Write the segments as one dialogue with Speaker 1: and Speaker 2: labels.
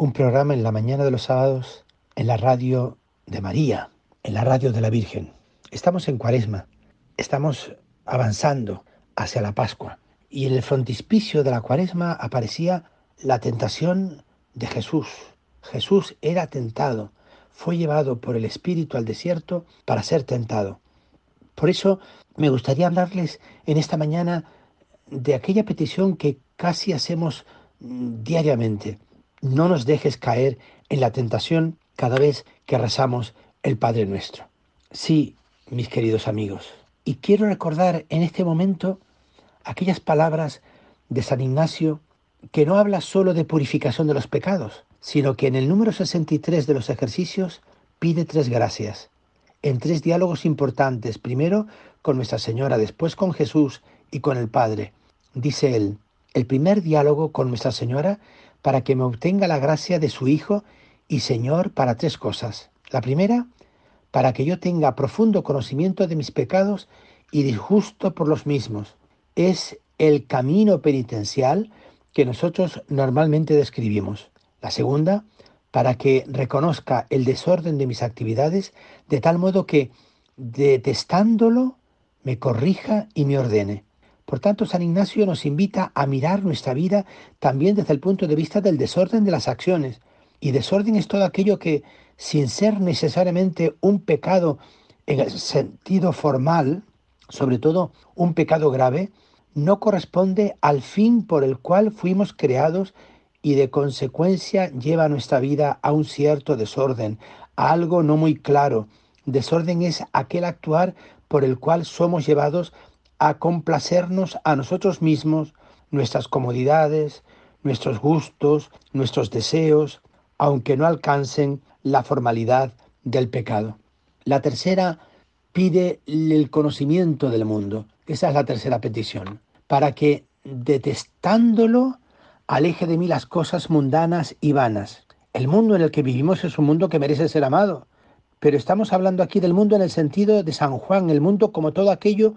Speaker 1: un programa en la mañana de los sábados en la radio de María, en la radio de la Virgen. Estamos en Cuaresma, estamos avanzando hacia la Pascua y en el frontispicio de la Cuaresma aparecía la tentación de Jesús. Jesús era tentado, fue llevado por el Espíritu al desierto para ser tentado. Por eso me gustaría hablarles en esta mañana de aquella petición que casi hacemos mm, diariamente. No nos dejes caer en la tentación cada vez que rezamos el Padre nuestro. Sí, mis queridos amigos. Y quiero recordar en este momento aquellas palabras de San Ignacio que no habla solo de purificación de los pecados, sino que en el número 63 de los ejercicios pide tres gracias, en tres diálogos importantes, primero con Nuestra Señora, después con Jesús y con el Padre, dice él, el primer diálogo con Nuestra Señora para que me obtenga la gracia de su Hijo y Señor para tres cosas. La primera, para que yo tenga profundo conocimiento de mis pecados y disgusto por los mismos. Es el camino penitencial que nosotros normalmente describimos. La segunda, para que reconozca el desorden de mis actividades de tal modo que, detestándolo, me corrija y me ordene. Por tanto, San Ignacio nos invita a mirar nuestra vida también desde el punto de vista del desorden de las acciones. Y desorden es todo aquello que, sin ser necesariamente un pecado en el sentido formal, sobre todo un pecado grave, no corresponde al fin por el cual fuimos creados y de consecuencia lleva nuestra vida a un cierto desorden, a algo no muy claro. Desorden es aquel actuar por el cual somos llevados a complacernos a nosotros mismos, nuestras comodidades, nuestros gustos, nuestros deseos, aunque no alcancen la formalidad del pecado. La tercera pide el conocimiento del mundo. Esa es la tercera petición. Para que, detestándolo, aleje de mí las cosas mundanas y vanas. El mundo en el que vivimos es un mundo que merece ser amado. Pero estamos hablando aquí del mundo en el sentido de San Juan, el mundo como todo aquello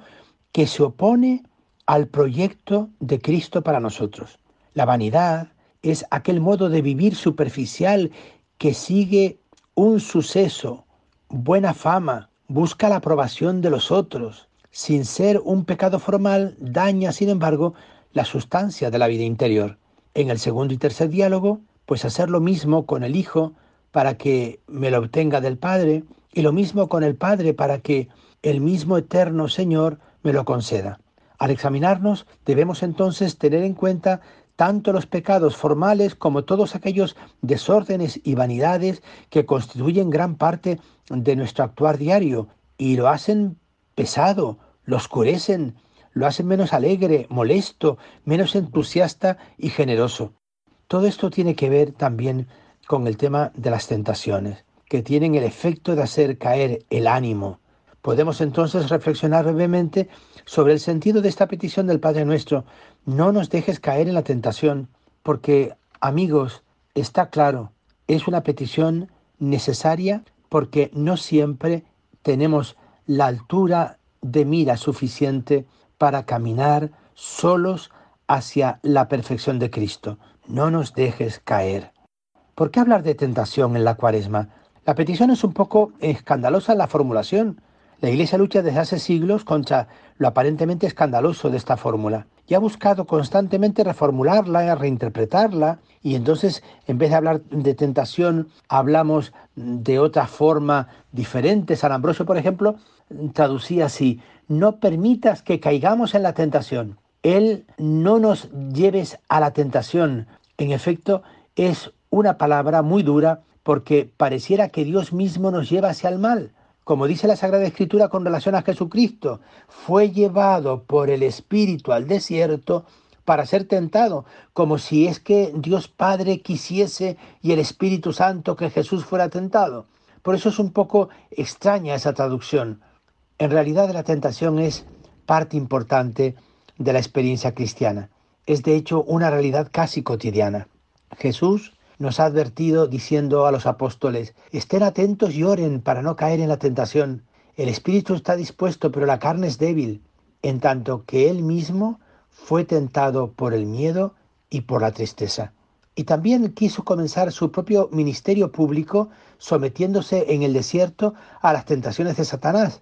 Speaker 1: que se opone al proyecto de Cristo para nosotros. La vanidad es aquel modo de vivir superficial que sigue un suceso, buena fama, busca la aprobación de los otros. Sin ser un pecado formal, daña, sin embargo, la sustancia de la vida interior. En el segundo y tercer diálogo, pues hacer lo mismo con el Hijo para que me lo obtenga del Padre, y lo mismo con el Padre para que el mismo eterno Señor me lo conceda. Al examinarnos debemos entonces tener en cuenta tanto los pecados formales como todos aquellos desórdenes y vanidades que constituyen gran parte de nuestro actuar diario y lo hacen pesado, lo oscurecen, lo hacen menos alegre, molesto, menos entusiasta y generoso. Todo esto tiene que ver también con el tema de las tentaciones, que tienen el efecto de hacer caer el ánimo, Podemos entonces reflexionar brevemente sobre el sentido de esta petición del Padre nuestro. No nos dejes caer en la tentación, porque, amigos, está claro, es una petición necesaria porque no siempre tenemos la altura de mira suficiente para caminar solos hacia la perfección de Cristo. No nos dejes caer. ¿Por qué hablar de tentación en la cuaresma? La petición es un poco escandalosa la formulación. La Iglesia lucha desde hace siglos contra lo aparentemente escandaloso de esta fórmula y ha buscado constantemente reformularla, reinterpretarla y entonces en vez de hablar de tentación hablamos de otra forma diferente. San Ambrosio, por ejemplo, traducía así, no permitas que caigamos en la tentación. Él no nos lleves a la tentación. En efecto, es una palabra muy dura porque pareciera que Dios mismo nos lleva hacia el mal como dice la Sagrada Escritura con relación a Jesucristo, fue llevado por el Espíritu al desierto para ser tentado, como si es que Dios Padre quisiese y el Espíritu Santo que Jesús fuera tentado. Por eso es un poco extraña esa traducción. En realidad la tentación es parte importante de la experiencia cristiana. Es de hecho una realidad casi cotidiana. Jesús nos ha advertido diciendo a los apóstoles, estén atentos y oren para no caer en la tentación. El espíritu está dispuesto, pero la carne es débil, en tanto que él mismo fue tentado por el miedo y por la tristeza. Y también quiso comenzar su propio ministerio público sometiéndose en el desierto a las tentaciones de Satanás,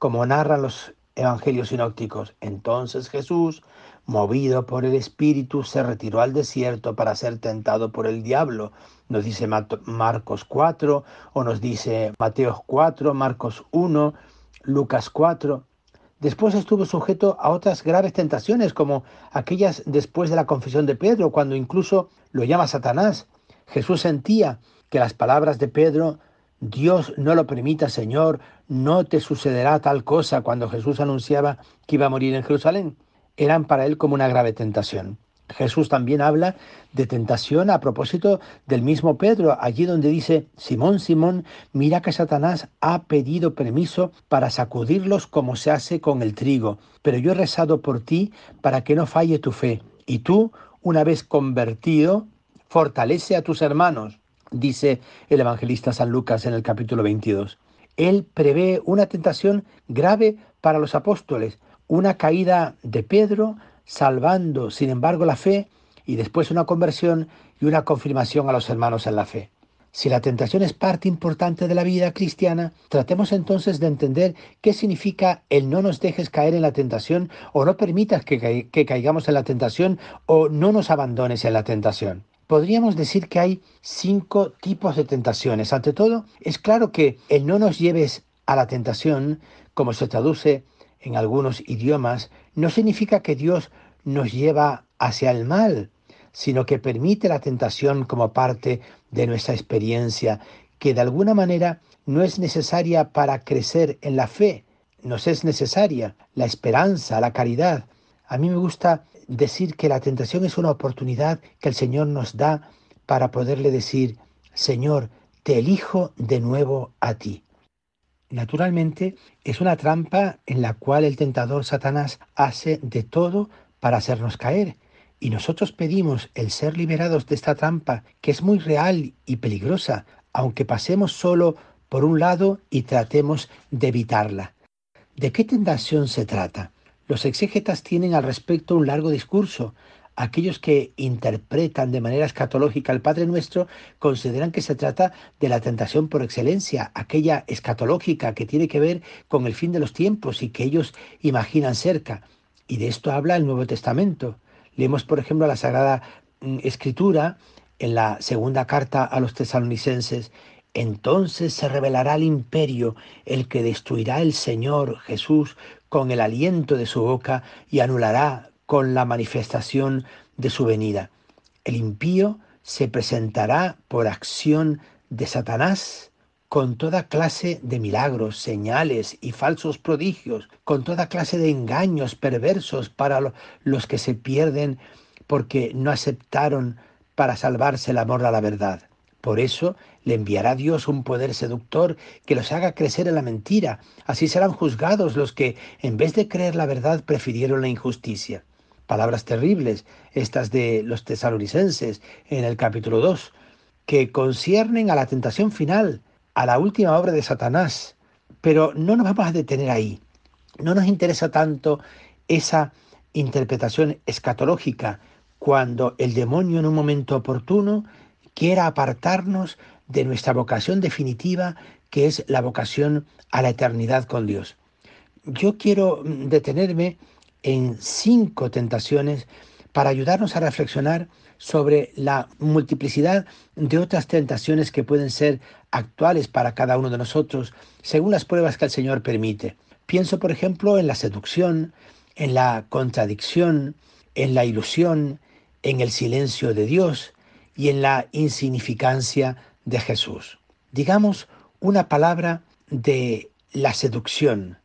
Speaker 1: como narran los evangelios sinópticos. Entonces Jesús, movido por el Espíritu, se retiró al desierto para ser tentado por el diablo. Nos dice Marcos 4 o nos dice Mateo 4, Marcos 1, Lucas 4. Después estuvo sujeto a otras graves tentaciones, como aquellas después de la confesión de Pedro, cuando incluso lo llama Satanás. Jesús sentía que las palabras de Pedro, Dios no lo permita, Señor, no te sucederá tal cosa cuando Jesús anunciaba que iba a morir en Jerusalén, eran para él como una grave tentación. Jesús también habla de tentación a propósito del mismo Pedro, allí donde dice, Simón, Simón, mira que Satanás ha pedido permiso para sacudirlos como se hace con el trigo, pero yo he rezado por ti para que no falle tu fe, y tú, una vez convertido, fortalece a tus hermanos, dice el evangelista San Lucas en el capítulo 22. Él prevé una tentación grave para los apóstoles, una caída de Pedro, salvando, sin embargo, la fe y después una conversión y una confirmación a los hermanos en la fe. Si la tentación es parte importante de la vida cristiana, tratemos entonces de entender qué significa el no nos dejes caer en la tentación o no permitas que, que, caigamos en la tentación o no nos abandones en la tentación. Podríamos decir que hay cinco tipos de tentaciones. Ante todo, es claro que el no nos lleves a la tentación, como se traduce en algunos idiomas, no significa que Dios nos lleva hacia el mal, sino que permite la tentación como parte de nuestra experiencia, que de alguna manera no es necesaria para crecer en la fe, nos es necesaria la esperanza, la caridad. A mí me gusta decir que la tentación es una oportunidad que el Señor nos da para poderle decir, Señor, te elijo de nuevo a ti. Naturalmente, es una trampa en la cual el tentador Satanás hace de todo para hacernos caer. Y nosotros pedimos el ser liberados de esta trampa, que es muy real y peligrosa, aunque pasemos solo por un lado y tratemos de evitarla. ¿De qué tentación se trata? Los exégetas tienen al respecto un largo discurso, aquellos que interpretan de manera escatológica el Padre Nuestro consideran que se trata de la tentación por excelencia, aquella escatológica que tiene que ver con el fin de los tiempos y que ellos imaginan cerca. Y de esto habla el Nuevo Testamento. Leemos, por ejemplo, la Sagrada mm, Escritura en la segunda carta a los tesalonicenses. Entonces se revelará el imperio, el que destruirá el Señor Jesús con el aliento de su boca y anulará con la manifestación de su venida. El impío se presentará por acción de Satanás con toda clase de milagros, señales y falsos prodigios, con toda clase de engaños perversos para los que se pierden porque no aceptaron para salvarse el amor a la verdad. Por eso le enviará Dios un poder seductor que los haga crecer en la mentira. Así serán juzgados los que, en vez de creer la verdad, prefirieron la injusticia palabras terribles, estas de los tesalonicenses en el capítulo 2, que conciernen a la tentación final, a la última obra de Satanás. Pero no nos vamos a detener ahí. No nos interesa tanto esa interpretación escatológica cuando el demonio en un momento oportuno quiera apartarnos de nuestra vocación definitiva, que es la vocación a la eternidad con Dios. Yo quiero detenerme en cinco tentaciones para ayudarnos a reflexionar sobre la multiplicidad de otras tentaciones que pueden ser actuales para cada uno de nosotros según las pruebas que el Señor permite. Pienso, por ejemplo, en la seducción, en la contradicción, en la ilusión, en el silencio de Dios y en la insignificancia de Jesús. Digamos una palabra de la seducción,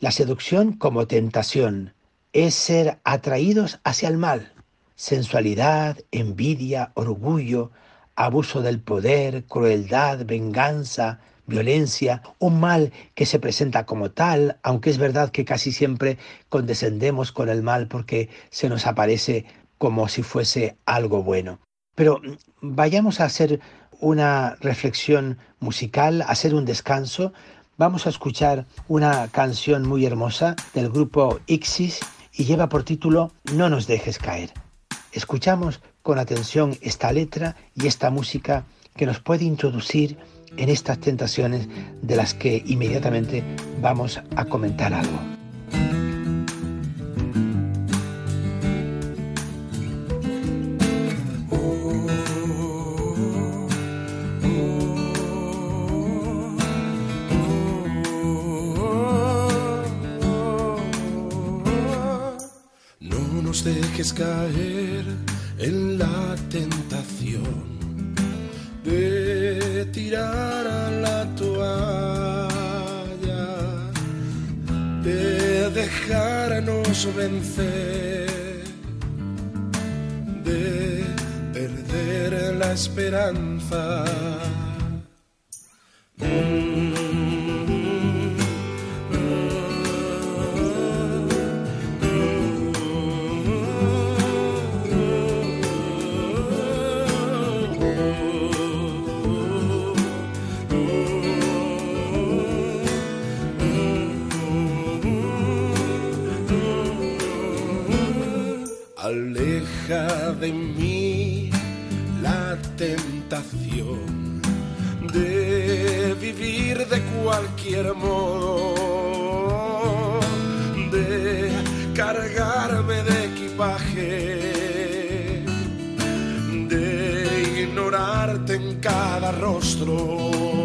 Speaker 1: la seducción como tentación, es ser atraídos hacia el mal. sensualidad, envidia, orgullo, abuso del poder, crueldad, venganza, violencia, un mal que se presenta como tal, aunque es verdad que casi siempre condescendemos con el mal porque se nos aparece como si fuese algo bueno. Pero mm, vayamos a hacer una reflexión musical, a hacer un descanso. Vamos a escuchar una canción muy hermosa del grupo Ixis y lleva por título No nos dejes caer. Escuchamos con atención esta letra y esta música que nos puede introducir en estas tentaciones de las que inmediatamente vamos a comentar algo.
Speaker 2: Aleja de mí de cualquier modo, de cargarme de equipaje, de ignorarte en cada rostro.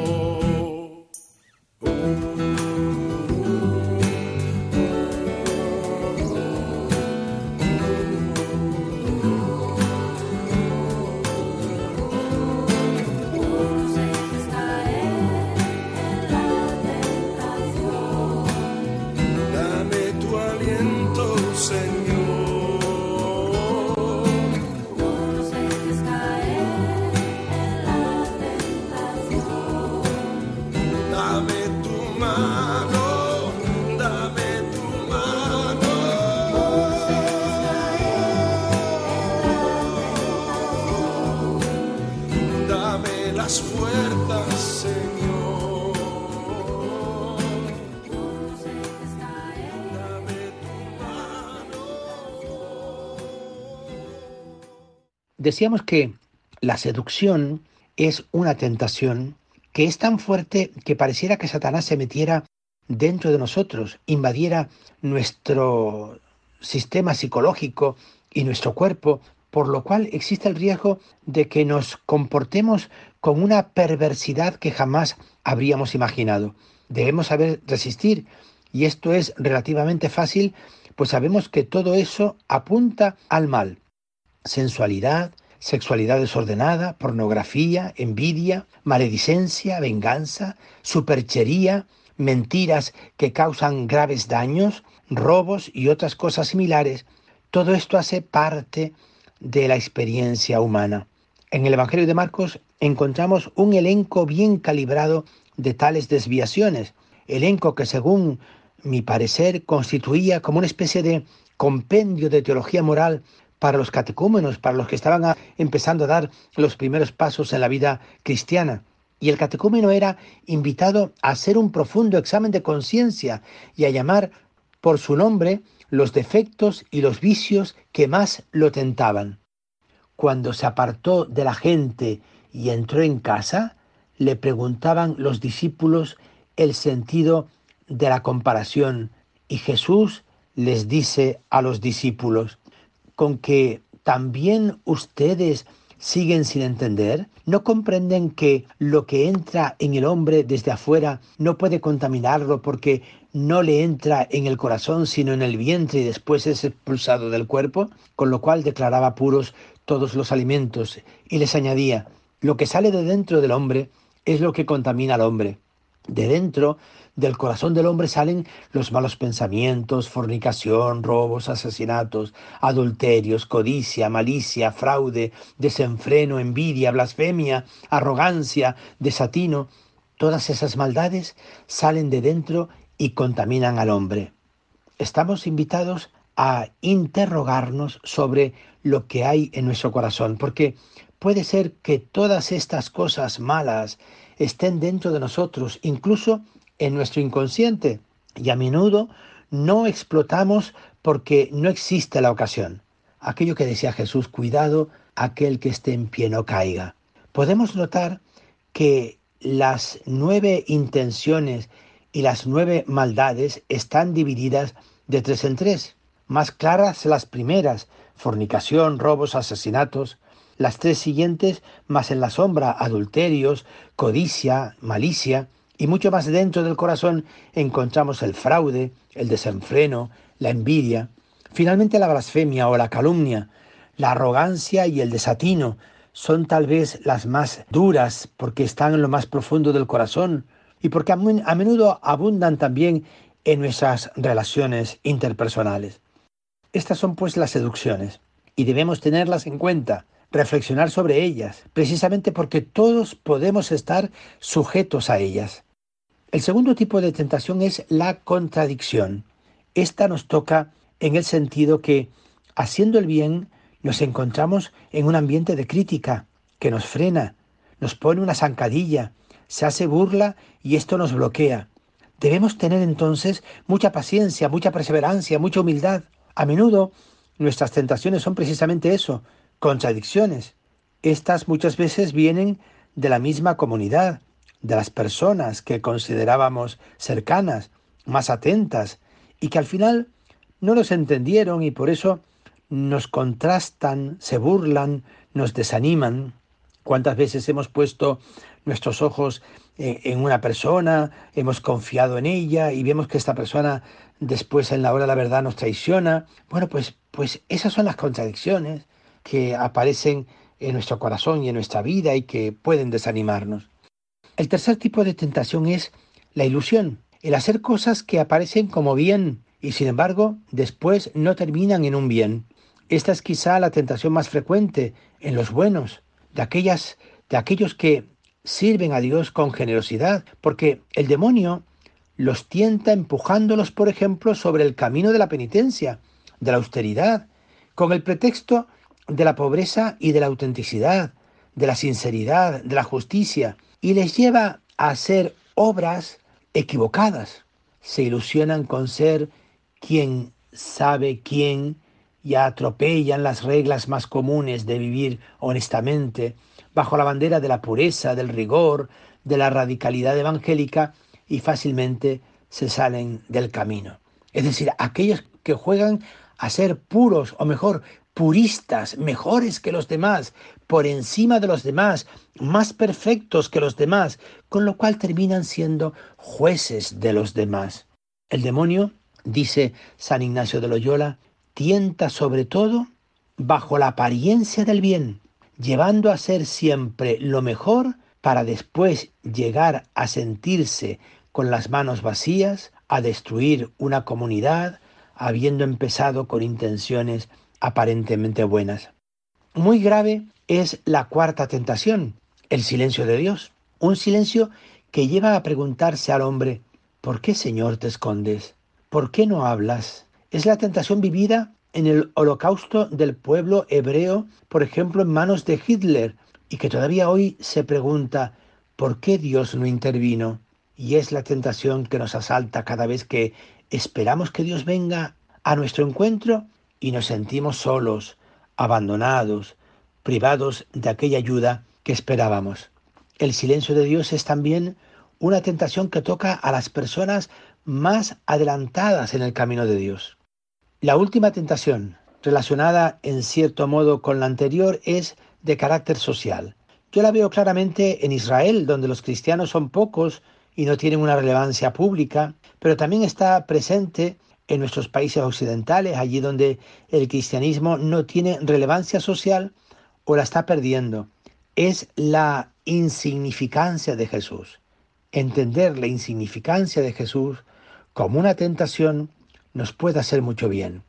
Speaker 1: Decíamos que la seducción es una tentación que es tan fuerte que pareciera que Satanás se metiera dentro de nosotros, invadiera nuestro sistema psicológico y nuestro cuerpo, por lo cual existe el riesgo de que nos comportemos con una perversidad que jamás habríamos imaginado. Debemos saber resistir y esto es relativamente fácil, pues sabemos que todo eso apunta al mal. Sensualidad, sexualidad desordenada, pornografía, envidia, maledicencia, venganza, superchería, mentiras que causan graves daños, robos y otras cosas similares. Todo esto hace parte de la experiencia humana. En el Evangelio de Marcos encontramos un elenco bien calibrado de tales desviaciones, elenco que según mi parecer constituía como una especie de compendio de teología moral para los catecúmenos, para los que estaban empezando a dar los primeros pasos en la vida cristiana. Y el catecúmeno era invitado a hacer un profundo examen de conciencia y a llamar por su nombre los defectos y los vicios que más lo tentaban. Cuando se apartó de la gente y entró en casa, le preguntaban los discípulos el sentido de la comparación y Jesús les dice a los discípulos, con que también ustedes siguen sin entender? ¿No comprenden que lo que entra en el hombre desde afuera no puede contaminarlo porque no le entra en el corazón sino en el vientre y después es expulsado del cuerpo? Con lo cual declaraba puros todos los alimentos y les añadía, lo que sale de dentro del hombre es lo que contamina al hombre. De dentro del corazón del hombre salen los malos pensamientos, fornicación, robos, asesinatos, adulterios, codicia, malicia, fraude, desenfreno, envidia, blasfemia, arrogancia, desatino. Todas esas maldades salen de dentro y contaminan al hombre. Estamos invitados a interrogarnos sobre lo que hay en nuestro corazón, porque puede ser que todas estas cosas malas estén dentro de nosotros, incluso en nuestro inconsciente, y a menudo no explotamos porque no existe la ocasión. Aquello que decía Jesús, cuidado, aquel que esté en pie no caiga. Podemos notar que las nueve intenciones y las nueve maldades están divididas de tres en tres. Más claras las primeras, fornicación, robos, asesinatos. Las tres siguientes, más en la sombra, adulterios, codicia, malicia. Y mucho más dentro del corazón encontramos el fraude, el desenfreno, la envidia. Finalmente la blasfemia o la calumnia, la arrogancia y el desatino son tal vez las más duras porque están en lo más profundo del corazón y porque a menudo abundan también en nuestras relaciones interpersonales. Estas son pues las seducciones y debemos tenerlas en cuenta, reflexionar sobre ellas, precisamente porque todos podemos estar sujetos a ellas. El segundo tipo de tentación es la contradicción. Esta nos toca en el sentido que, haciendo el bien, nos encontramos en un ambiente de crítica que nos frena, nos pone una zancadilla, se hace burla y esto nos bloquea. Debemos tener entonces mucha paciencia, mucha perseverancia, mucha humildad. A menudo nuestras tentaciones son precisamente eso, contradicciones. Estas muchas veces vienen de la misma comunidad, de las personas que considerábamos cercanas, más atentas, y que al final no nos entendieron y por eso nos contrastan, se burlan, nos desaniman. ¿Cuántas veces hemos puesto nuestros ojos en una persona, hemos confiado en ella y vemos que esta persona después en la hora de la verdad nos traiciona. Bueno, pues, pues esas son las contradicciones que aparecen en nuestro corazón y en nuestra vida y que pueden desanimarnos. El tercer tipo de tentación es la ilusión, el hacer cosas que aparecen como bien y sin embargo después no terminan en un bien. Esta es quizá la tentación más frecuente en los buenos, de aquellas de aquellos que sirven a Dios con generosidad, porque el demonio los tienta empujándolos, por ejemplo, sobre el camino de la penitencia, de la austeridad, con el pretexto de la pobreza y de la autenticidad, de la sinceridad, de la justicia, y les lleva a hacer obras equivocadas. Se ilusionan con ser quien sabe quién y atropellan las reglas más comunes de vivir honestamente, bajo la bandera de la pureza, del rigor, de la radicalidad evangélica y fácilmente se salen del camino. Es decir, aquellos que juegan a ser puros, o mejor, puristas, mejores que los demás, por encima de los demás, más perfectos que los demás, con lo cual terminan siendo jueces de los demás. El demonio, dice San Ignacio de Loyola, tienta sobre todo bajo la apariencia del bien, llevando a ser siempre lo mejor para después llegar a sentirse con las manos vacías, a destruir una comunidad, habiendo empezado con intenciones aparentemente buenas. Muy grave es la cuarta tentación, el silencio de Dios. Un silencio que lleva a preguntarse al hombre, ¿por qué Señor te escondes? ¿Por qué no hablas? Es la tentación vivida en el holocausto del pueblo hebreo, por ejemplo, en manos de Hitler, y que todavía hoy se pregunta, ¿por qué Dios no intervino? Y es la tentación que nos asalta cada vez que esperamos que Dios venga a nuestro encuentro y nos sentimos solos, abandonados, privados de aquella ayuda que esperábamos. El silencio de Dios es también una tentación que toca a las personas más adelantadas en el camino de Dios. La última tentación, relacionada en cierto modo con la anterior, es de carácter social. Yo la veo claramente en Israel, donde los cristianos son pocos y no tienen una relevancia pública, pero también está presente en nuestros países occidentales, allí donde el cristianismo no tiene relevancia social o la está perdiendo. Es la insignificancia de Jesús. entender la insignificancia de Jesús como una tentación nos puede hacer mucho bien.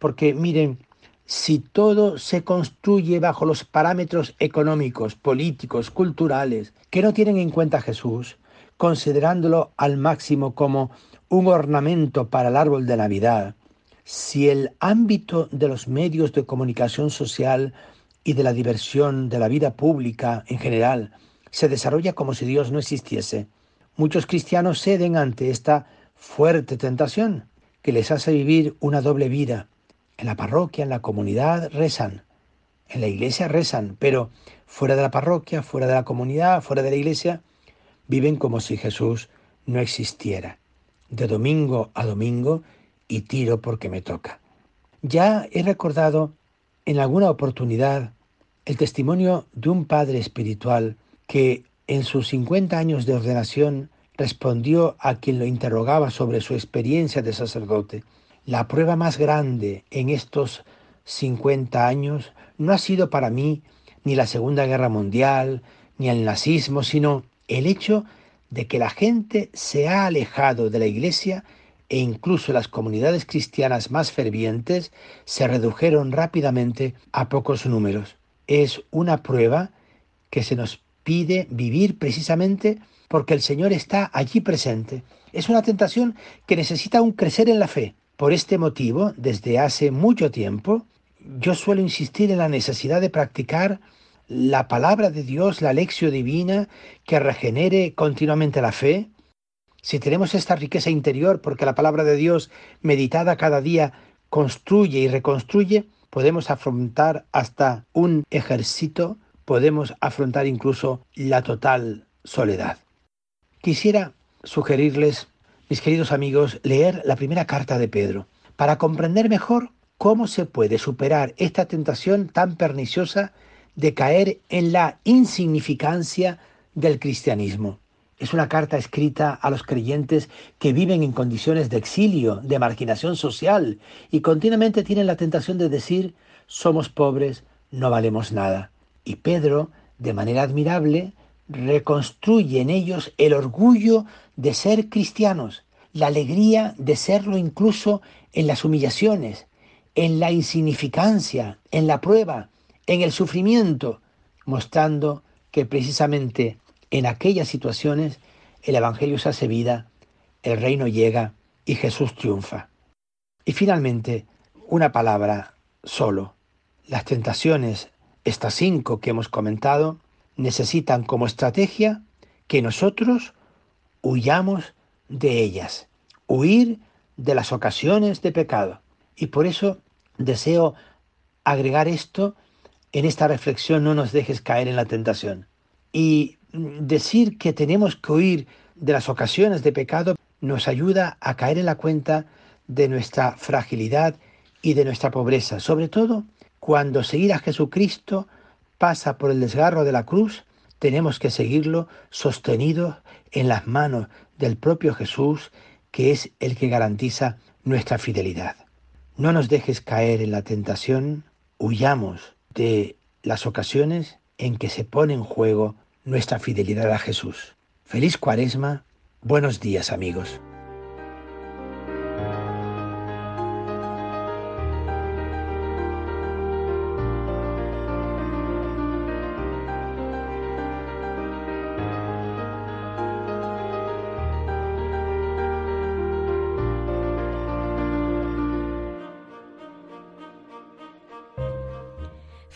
Speaker 1: Porque miren, si todo se construye bajo los parámetros económicos, políticos, culturales, que no tienen en cuenta a Jesús, considerándolo al máximo como un ornamento para el árbol de Navidad, si el ámbito de los medios de comunicación social y de la diversión de la vida pública en general se desarrolla como si Dios no existiese, muchos cristianos ceden ante esta fuerte tentación que les hace vivir una doble vida. En la parroquia, en la comunidad, rezan. En la iglesia rezan, pero fuera de la parroquia, fuera de la comunidad, fuera de la iglesia, viven como si Jesús no existiera. De domingo a domingo y tiro porque me toca. Ya he recordado en alguna oportunidad el testimonio de un padre espiritual que en sus 50 años de ordenación respondió a quien lo interrogaba sobre su experiencia de sacerdote. La prueba más grande en estos 50 años no ha sido para mí ni la Segunda Guerra Mundial, ni el nazismo, sino el hecho de que la gente se ha alejado de la Iglesia e incluso las comunidades cristianas más fervientes se redujeron rápidamente a pocos números. Es una prueba que se nos pide vivir precisamente porque el Señor está allí presente. Es una tentación que necesita un crecer en la fe. Por este motivo, desde hace mucho tiempo, yo suelo insistir en la necesidad de practicar la palabra de Dios, la lección divina, que regenere continuamente la fe. Si tenemos esta riqueza interior, porque la palabra de Dios, meditada cada día, construye y reconstruye, podemos afrontar hasta un ejército, podemos afrontar incluso la total soledad. Quisiera sugerirles, mis queridos amigos, leer la primera carta de Pedro para comprender mejor cómo se puede superar esta tentación tan perniciosa de caer en la insignificancia del cristianismo. Es una carta escrita a los creyentes que viven en condiciones de exilio, de marginación social y continuamente tienen la tentación de decir somos pobres, no valemos nada. Y Pedro, de manera admirable, reconstruye en ellos el orgullo de ser cristianos, la alegría de serlo incluso en las humillaciones, en la insignificancia, en la prueba, en el sufrimiento, mostrando que precisamente en aquellas situaciones el Evangelio se hace vida, el reino llega y Jesús triunfa. Y finalmente, una palabra solo. Las tentaciones, estas cinco que hemos comentado, necesitan como estrategia que nosotros huyamos de ellas, huir de las ocasiones de pecado. Y por eso deseo agregar esto en esta reflexión, no nos dejes caer en la tentación. Y decir que tenemos que huir de las ocasiones de pecado nos ayuda a caer en la cuenta de nuestra fragilidad y de nuestra pobreza, sobre todo cuando seguir a Jesucristo pasa por el desgarro de la cruz, tenemos que seguirlo sostenido en las manos del propio Jesús, que es el que garantiza nuestra fidelidad. No nos dejes caer en la tentación, huyamos de las ocasiones en que se pone en juego nuestra fidelidad a Jesús. Feliz cuaresma, buenos días amigos.